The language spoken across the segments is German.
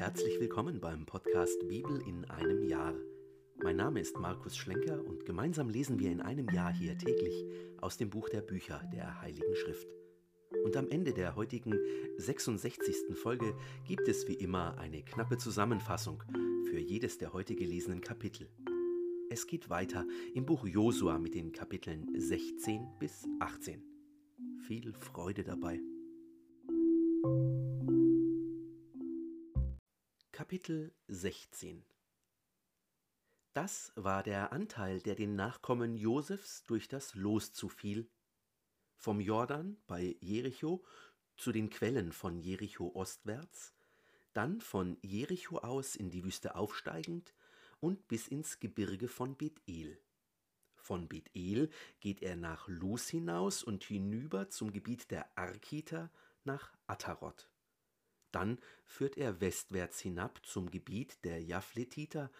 herzlich willkommen beim Podcast Bibel in einem Jahr. Mein Name ist Markus Schlenker und gemeinsam lesen wir in einem Jahr hier täglich aus dem Buch der Bücher der Heiligen Schrift. Und am Ende der heutigen 66. Folge gibt es wie immer eine knappe Zusammenfassung für jedes der heute gelesenen Kapitel. Es geht weiter im Buch Josua mit den Kapiteln 16 bis 18. Viel Freude dabei. Kapitel 16 Das war der Anteil, der den Nachkommen Josefs durch das Los zufiel. Vom Jordan bei Jericho zu den Quellen von Jericho ostwärts, dann von Jericho aus in die Wüste aufsteigend und bis ins Gebirge von Bethel. Von Bethel geht er nach Luz hinaus und hinüber zum Gebiet der Arkiter nach Ataroth. Dann führt er westwärts hinab zum Gebiet der Japhletiter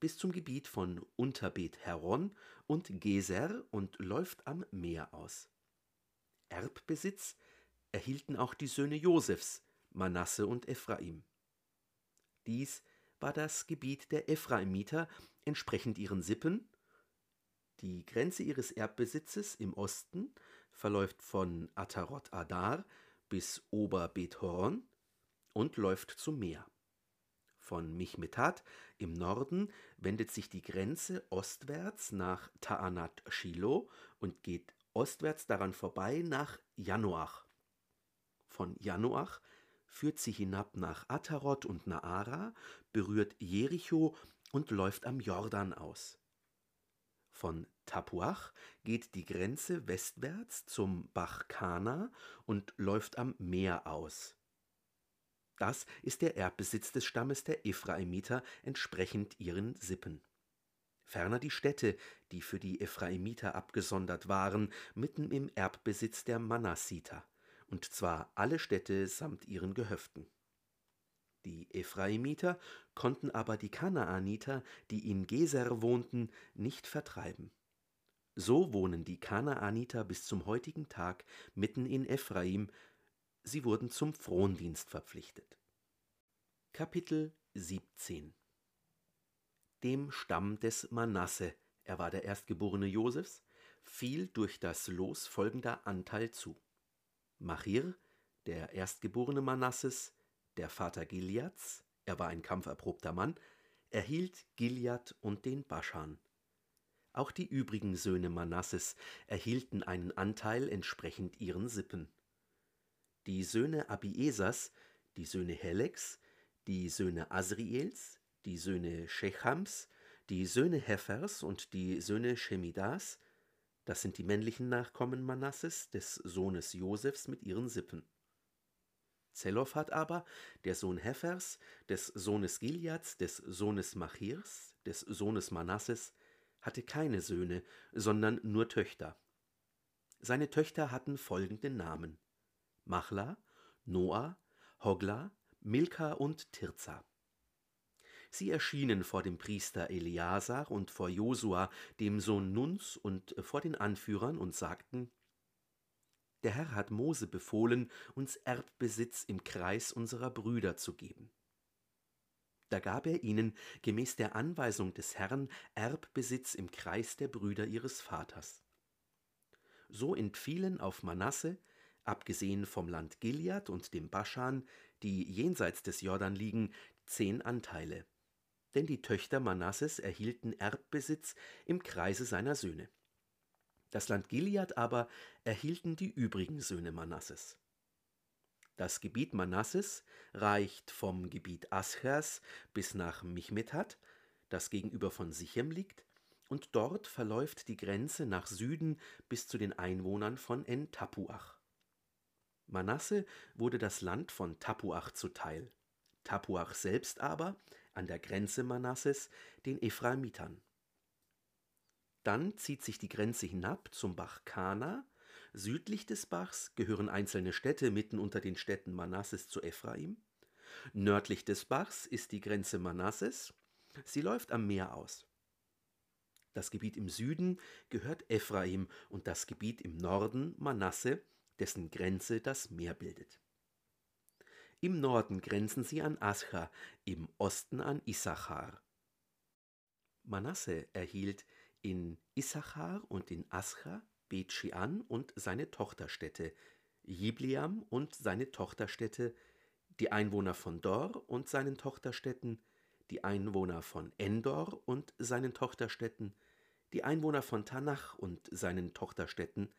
bis zum Gebiet von Unterbet Heron und Geser und läuft am Meer aus. Erbbesitz erhielten auch die Söhne Josefs, Manasse und Ephraim. Dies war das Gebiet der Ephraimiter entsprechend ihren Sippen. Die Grenze ihres Erbbesitzes im Osten verläuft von Ataroth Adar bis Ober Bet Horon und läuft zum Meer. Von Michmetat im Norden wendet sich die Grenze ostwärts nach Ta'anat Shiloh und geht ostwärts daran vorbei nach Janoach. Von Janoach führt sie hinab nach Ataroth und Naara, berührt Jericho und läuft am Jordan aus. Von Tapuach geht die Grenze westwärts zum Bach Kana und läuft am Meer aus. Das ist der Erbbesitz des Stammes der Ephraimiter entsprechend ihren Sippen. Ferner die Städte, die für die Ephraimiter abgesondert waren, mitten im Erbbesitz der Manassiter, und zwar alle Städte samt ihren Gehöften. Die Ephraimiter konnten aber die Kanaaniter, die in Geser wohnten, nicht vertreiben. So wohnen die Kanaaniter bis zum heutigen Tag mitten in Ephraim, sie wurden zum Frondienst verpflichtet. Kapitel 17 Dem Stamm des Manasse, er war der Erstgeborene Josefs, fiel durch das Los folgender Anteil zu. Machir, der Erstgeborene Manasses, der Vater Gileads, er war ein kampferprobter Mann, erhielt Gilead und den Baschan. Auch die übrigen Söhne Manasses erhielten einen Anteil entsprechend ihren Sippen die Söhne Abiesas, die Söhne Heleks, die Söhne Asriels, die Söhne Shechams, die Söhne Hefers und die Söhne Shemidas, das sind die männlichen Nachkommen Manasses, des Sohnes Josefs mit ihren Sippen. Zelophat aber, der Sohn Hefers, des Sohnes Gileads, des Sohnes Machirs, des Sohnes Manasses, hatte keine Söhne, sondern nur Töchter. Seine Töchter hatten folgende Namen Machla, Noah, Hogla, Milka und Tirza. Sie erschienen vor dem Priester Eleazar und vor Josua, dem Sohn Nuns, und vor den Anführern und sagten: Der Herr hat Mose befohlen, uns Erbbesitz im Kreis unserer Brüder zu geben. Da gab er ihnen gemäß der Anweisung des Herrn Erbbesitz im Kreis der Brüder ihres Vaters. So entfielen auf Manasse, abgesehen vom Land Gilead und dem Baschan, die jenseits des Jordan liegen, zehn Anteile. Denn die Töchter Manasses erhielten Erbbesitz im Kreise seiner Söhne. Das Land Gilead aber erhielten die übrigen Söhne Manasses. Das Gebiet Manasses reicht vom Gebiet Aschers bis nach Michmetat, das gegenüber von Sichem liegt, und dort verläuft die Grenze nach Süden bis zu den Einwohnern von En-Tapuach. Manasse wurde das Land von Tapuach zuteil, Tapuach selbst aber, an der Grenze Manasses, den Ephraimitern. Dann zieht sich die Grenze hinab zum Bach Kana, südlich des Bachs gehören einzelne Städte mitten unter den Städten Manasses zu Ephraim, nördlich des Bachs ist die Grenze Manasses, sie läuft am Meer aus. Das Gebiet im Süden gehört Ephraim und das Gebiet im Norden Manasse, dessen Grenze das Meer bildet. Im Norden grenzen sie an Ascha, im Osten an Issachar. Manasse erhielt in Issachar und in Ascha Bet Shean und seine Tochterstädte, Jibliam und seine Tochterstädte, die Einwohner von Dor und seinen Tochterstädten, die Einwohner von Endor und seinen Tochterstädten, die Einwohner von Tanach und seinen Tochterstädten,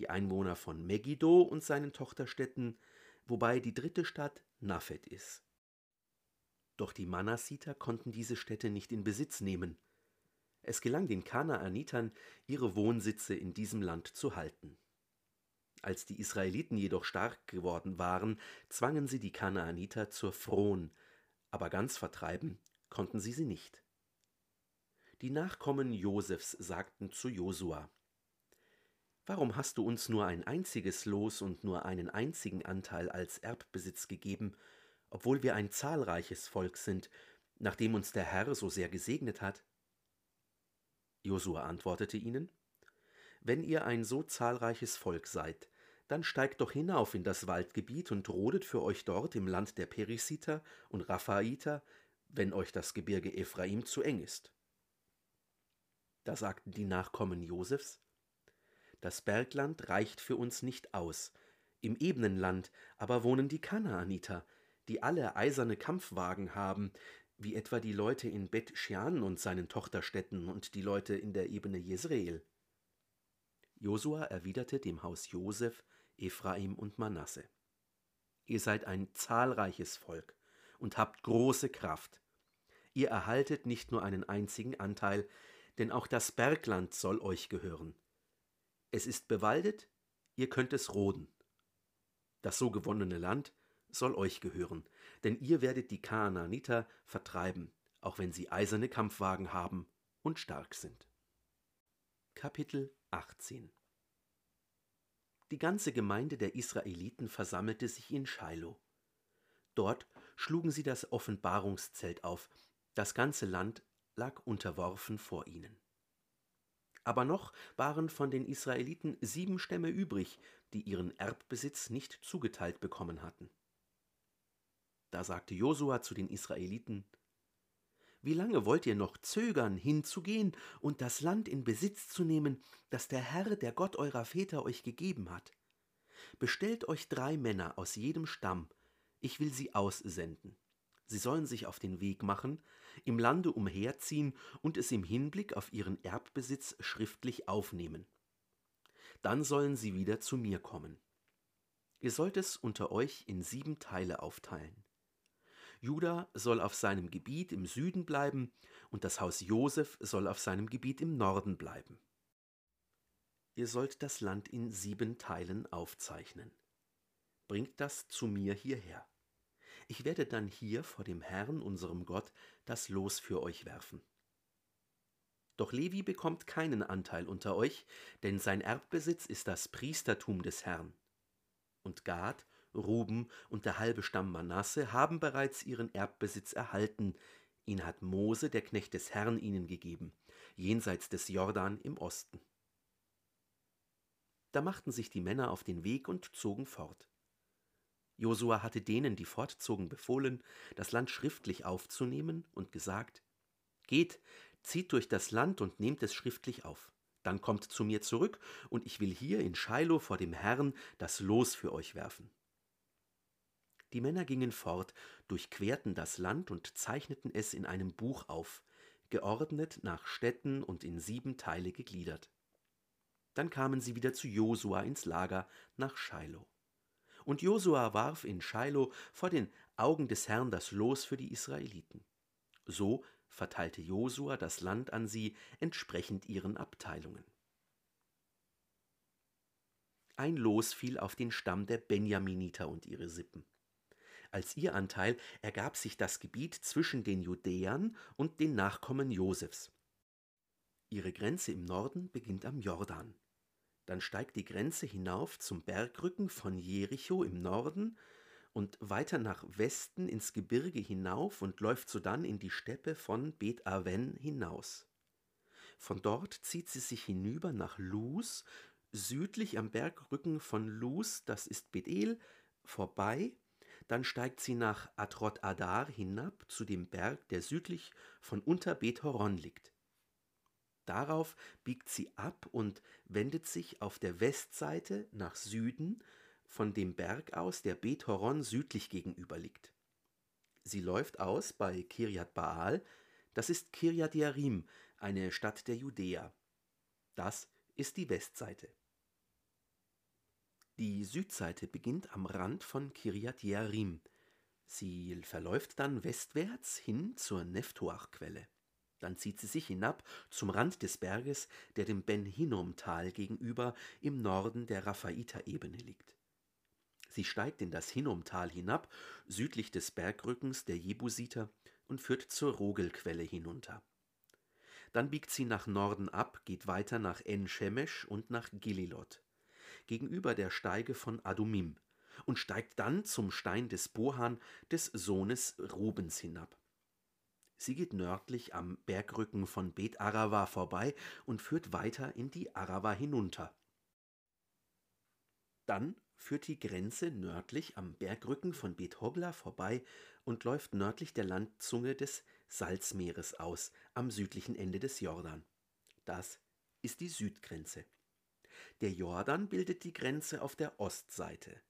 die Einwohner von Megiddo und seinen Tochterstädten, wobei die dritte Stadt Naphet ist. Doch die Manassiter konnten diese Städte nicht in Besitz nehmen. Es gelang den Kanaanitern, ihre Wohnsitze in diesem Land zu halten. Als die Israeliten jedoch stark geworden waren, zwangen sie die Kanaaniter zur Fron, aber ganz vertreiben konnten sie sie nicht. Die Nachkommen Josefs sagten zu Josua: Warum hast du uns nur ein einziges Los und nur einen einzigen Anteil als Erbbesitz gegeben, obwohl wir ein zahlreiches Volk sind, nachdem uns der Herr so sehr gesegnet hat? Josua antwortete ihnen: Wenn ihr ein so zahlreiches Volk seid, dann steigt doch hinauf in das Waldgebiet und rodet für euch dort im Land der Perisiter und Raphaiter, wenn euch das Gebirge Ephraim zu eng ist. Da sagten die Nachkommen Josefs: Das Bergland reicht für uns nicht aus. Im ebenen Land aber wohnen die Kanaaniter, die alle eiserne Kampfwagen haben, wie etwa die Leute in Bet Shean und seinen Tochterstädten und die Leute in der Ebene Jezreel. Josua erwiderte dem Haus Joseph Ephraim und Manasse. Ihr seid ein zahlreiches Volk und habt große Kraft. Ihr erhaltet nicht nur einen einzigen Anteil, denn auch das Bergland soll euch gehören. Es ist bewaldet, ihr könnt es roden. Das so gewonnene Land soll euch gehören, denn ihr werdet die Kanaaniter vertreiben, auch wenn sie eiserne Kampfwagen haben und stark sind. Kapitel 18 die ganze Gemeinde der Israeliten versammelte sich in Shiloh. Dort schlugen sie das Offenbarungszelt auf, das ganze Land lag unterworfen vor ihnen. Aber noch waren von den Israeliten sieben Stämme übrig, die ihren Erbbesitz nicht zugeteilt bekommen hatten. Da sagte Josua zu den Israeliten: Wie lange wollt ihr noch zögern, hinzugehen und das Land in Besitz zu nehmen, das der Herr, der Gott eurer Väter euch gegeben hat? Bestellt euch drei Männer aus jedem Stamm, ich will sie aussenden. Sie sollen sich auf den Weg machen, im Lande umherziehen und es im Hinblick auf ihren Erbbesitz schriftlich aufnehmen. Dann sollen sie wieder zu mir kommen. Ihr sollt es unter euch in sieben Teile aufteilen. Juda soll auf seinem Gebiet im Süden bleiben und das Haus Josef soll auf seinem Gebiet im Norden bleiben. Ihr sollt das Land in sieben Teilen aufzeichnen. Bringt das zu mir hierher. Ich werde dann hier vor dem Herrn, unserem Gott, das Los für euch werfen. Doch Levi bekommt keinen Anteil unter euch, denn sein Erbbesitz ist das Priestertum des Herrn. Und Gad Ruben und der halbe Stamm Manasse haben bereits ihren Erbbesitz erhalten, ihn hat Mose, der Knecht des Herrn, ihnen gegeben, jenseits des Jordan im Osten. Da machten sich die Männer auf den Weg und zogen fort. Josua hatte denen, die fortzogen, befohlen, das Land schriftlich aufzunehmen und gesagt: Geht, zieht durch das Land und nehmt es schriftlich auf. Dann kommt zu mir zurück, und ich will hier in Shiloh vor dem Herrn das Los für euch werfen. Die Männer gingen fort, durchquerten das Land und zeichneten es in einem Buch auf, geordnet nach Städten und in sieben Teile gegliedert. Dann kamen sie wieder zu Josua ins Lager nach Shiloh. Und Josua warf in Shiloh vor den Augen des Herrn das Los für die Israeliten. So verteilte Josua das Land an sie entsprechend ihren Abteilungen. Ein Los fiel auf den Stamm der Benjaminiter und ihre Sippen. Als ihr Anteil ergab sich das Gebiet zwischen den Judäern und den Nachkommen Josefs. Ihre Grenze im Norden beginnt am Jordan. Dann steigt die Grenze hinauf zum Bergrücken von Jericho im Norden und weiter nach Westen ins Gebirge hinauf und läuft sodann in die Steppe von Bet Aven hinaus. Von dort zieht sie sich hinüber nach Luz, südlich am Bergrücken von Luz, das ist Bethel, vorbei Dann steigt sie nach Atrot Adar hinab zu dem Berg, der südlich von Unterbet Horon liegt. Darauf biegt sie ab und wendet sich auf der Westseite nach Süden von dem Berg aus, der Bet Horon südlich gegenüber liegt. Sie läuft aus bei Kirjat Baal, das ist Kirjat Yarim, eine Stadt der Judäa. Das ist die Westseite. Die Südseite beginnt am Rand von Kirjat Yarim. Sie verläuft dann westwärts hin zur Neftoach-Quelle. Dann zieht sie sich hinab zum Rand des Berges, der dem Ben Hinnom-Tal gegenüber im Norden der Raphaita-Ebene liegt. Sie steigt in das Hinnom-Tal hinab, südlich des Bergrückens der Jebusiter, und führt zur Rogelquelle hinunter. Dann biegt sie nach Norden ab, geht weiter nach En-Shemesh und nach Gililot, gegenüber der Steige von Adumim, und steigt dann zum Stein des Bohan des Sohnes Rubens hinab. Sie geht nördlich am Bergrücken von Bet Arava vorbei und führt weiter in die Arava hinunter. Dann führt die Grenze nördlich am Bergrücken von Bet Hogla vorbei und läuft nördlich der Landzunge des Salzmeeres aus, am südlichen Ende des Jordan. Das ist die Südgrenze. Der Jordan bildet die Grenze auf der Ostseite.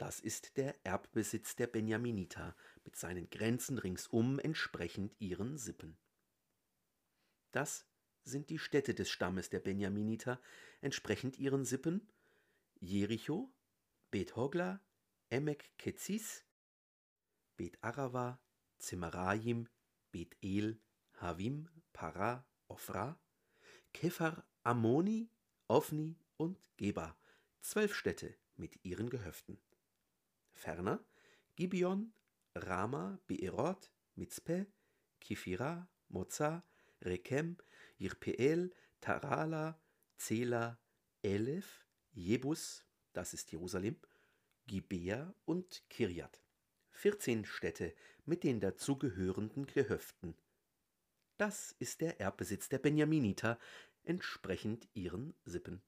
Das ist der Erbbesitz der Benjaminiter mit seinen Grenzen ringsum entsprechend ihren Sippen. Das sind die Städte des Stammes der Benjaminiter entsprechend ihren Sippen Jericho, Bet Hogla, Emek Ketzis, Bet Arava, Zemarayim, Bet El, Havim, Para, Ofra, Kephar, Ammoni, Ofni und Geba, zwölf Städte mit ihren Gehöften. Ferner Gibeon, Rama, Beerot, Mitzpe, Kifira, Moza, Rekem, Jirpeel, Tarala, Zela, Elef, Jebus, das ist Jerusalem, Gibea und Kirjat. 14 Städte mit den dazugehörenden Gehöften. Das ist der Erbbesitz der Benjaminiter, entsprechend ihren Sippen.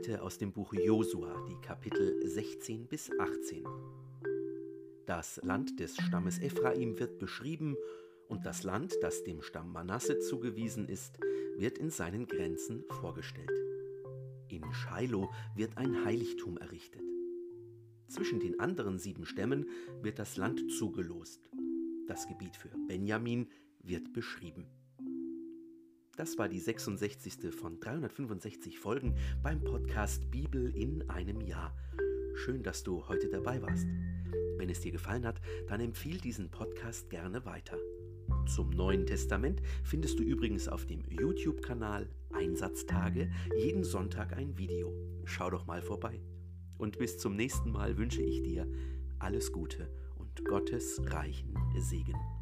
Heute aus dem Buch Josua, die Kapitel 16 bis 18. Das Land des Stammes Ephraim wird beschrieben und das Land, das dem Stamm Manasse zugewiesen ist, wird in seinen Grenzen vorgestellt. In Shiloh wird ein Heiligtum errichtet. Zwischen den anderen sieben Stämmen wird das Land zugelost. Das Gebiet für Benjamin wird beschrieben. Das war die 66. von 365 Folgen beim Podcast Bibel in einem Jahr. Schön, dass du heute dabei warst. Wenn es dir gefallen hat, dann empfiehl diesen Podcast gerne weiter. Zum Neuen Testament findest du übrigens auf dem YouTube-Kanal Einsatztage jeden Sonntag ein Video. Schau doch mal vorbei. Und bis zum nächsten Mal wünsche ich dir alles Gute und Gottes reichen Segen.